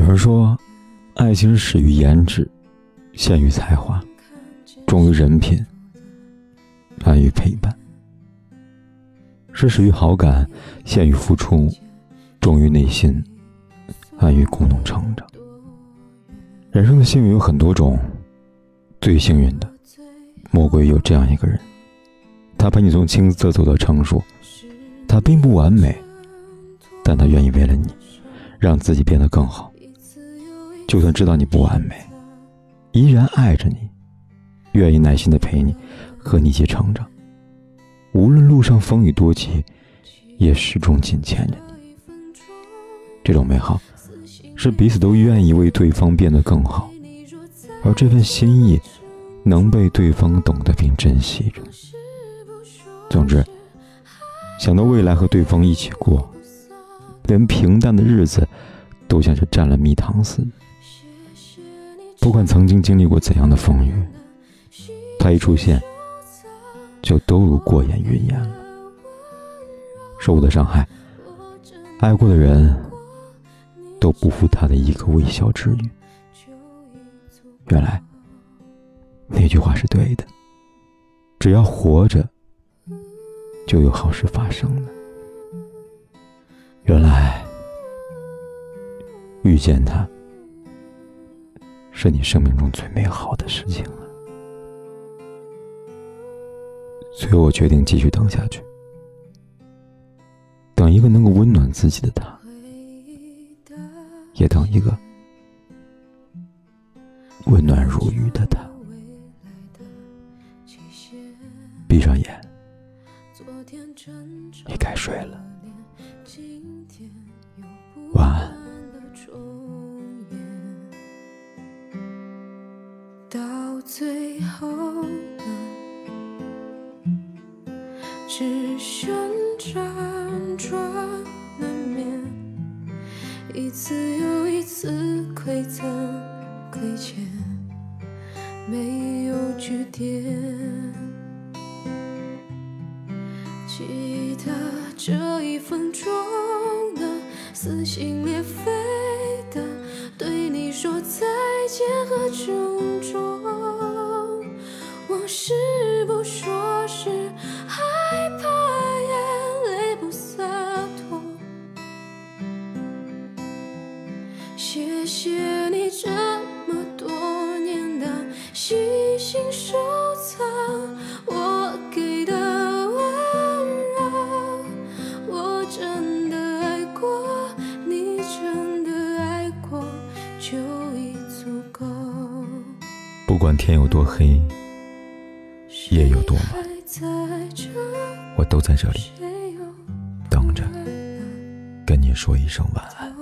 有人说，爱情始于颜值，陷于才华，忠于人品，安于陪伴；是始于好感，陷于付出，忠于内心，安于共同成长。人生的幸运有很多种，最幸运的，莫过于有这样一个人，他陪你从青涩走到成熟。他并不完美，但他愿意为了你，让自己变得更好。就算知道你不完美，依然爱着你，愿意耐心的陪你，和你一起成长。无论路上风雨多急，也始终紧牵着你。这种美好。是彼此都愿意为对方变得更好，而这份心意能被对方懂得并珍惜着。总之，想到未来和对方一起过，连平淡的日子都像是蘸了蜜糖似的。不管曾经经历过怎样的风雨，他一出现，就都如过眼云烟了。受过的伤害，爱过的人。都不负他的一个微笑之语。原来那句话是对的，只要活着，就有好事发生了。原来遇见他，是你生命中最美好的事情了。所以我决定继续等下去，等一个能够温暖自己的他。也等一个温暖如玉的他。闭上眼，你该睡了。晚安。只剩辗转难眠，一次又一。次馈赠亏欠，没有句点。记得这一分钟的撕心裂肺的对你说再见和珍重，谢谢你这么多年的细心收藏，我给的温柔，我真的爱过，你真的爱过，就已足够。不管天有多黑，夜有多晚，我都在这里等着，跟你说一声晚安。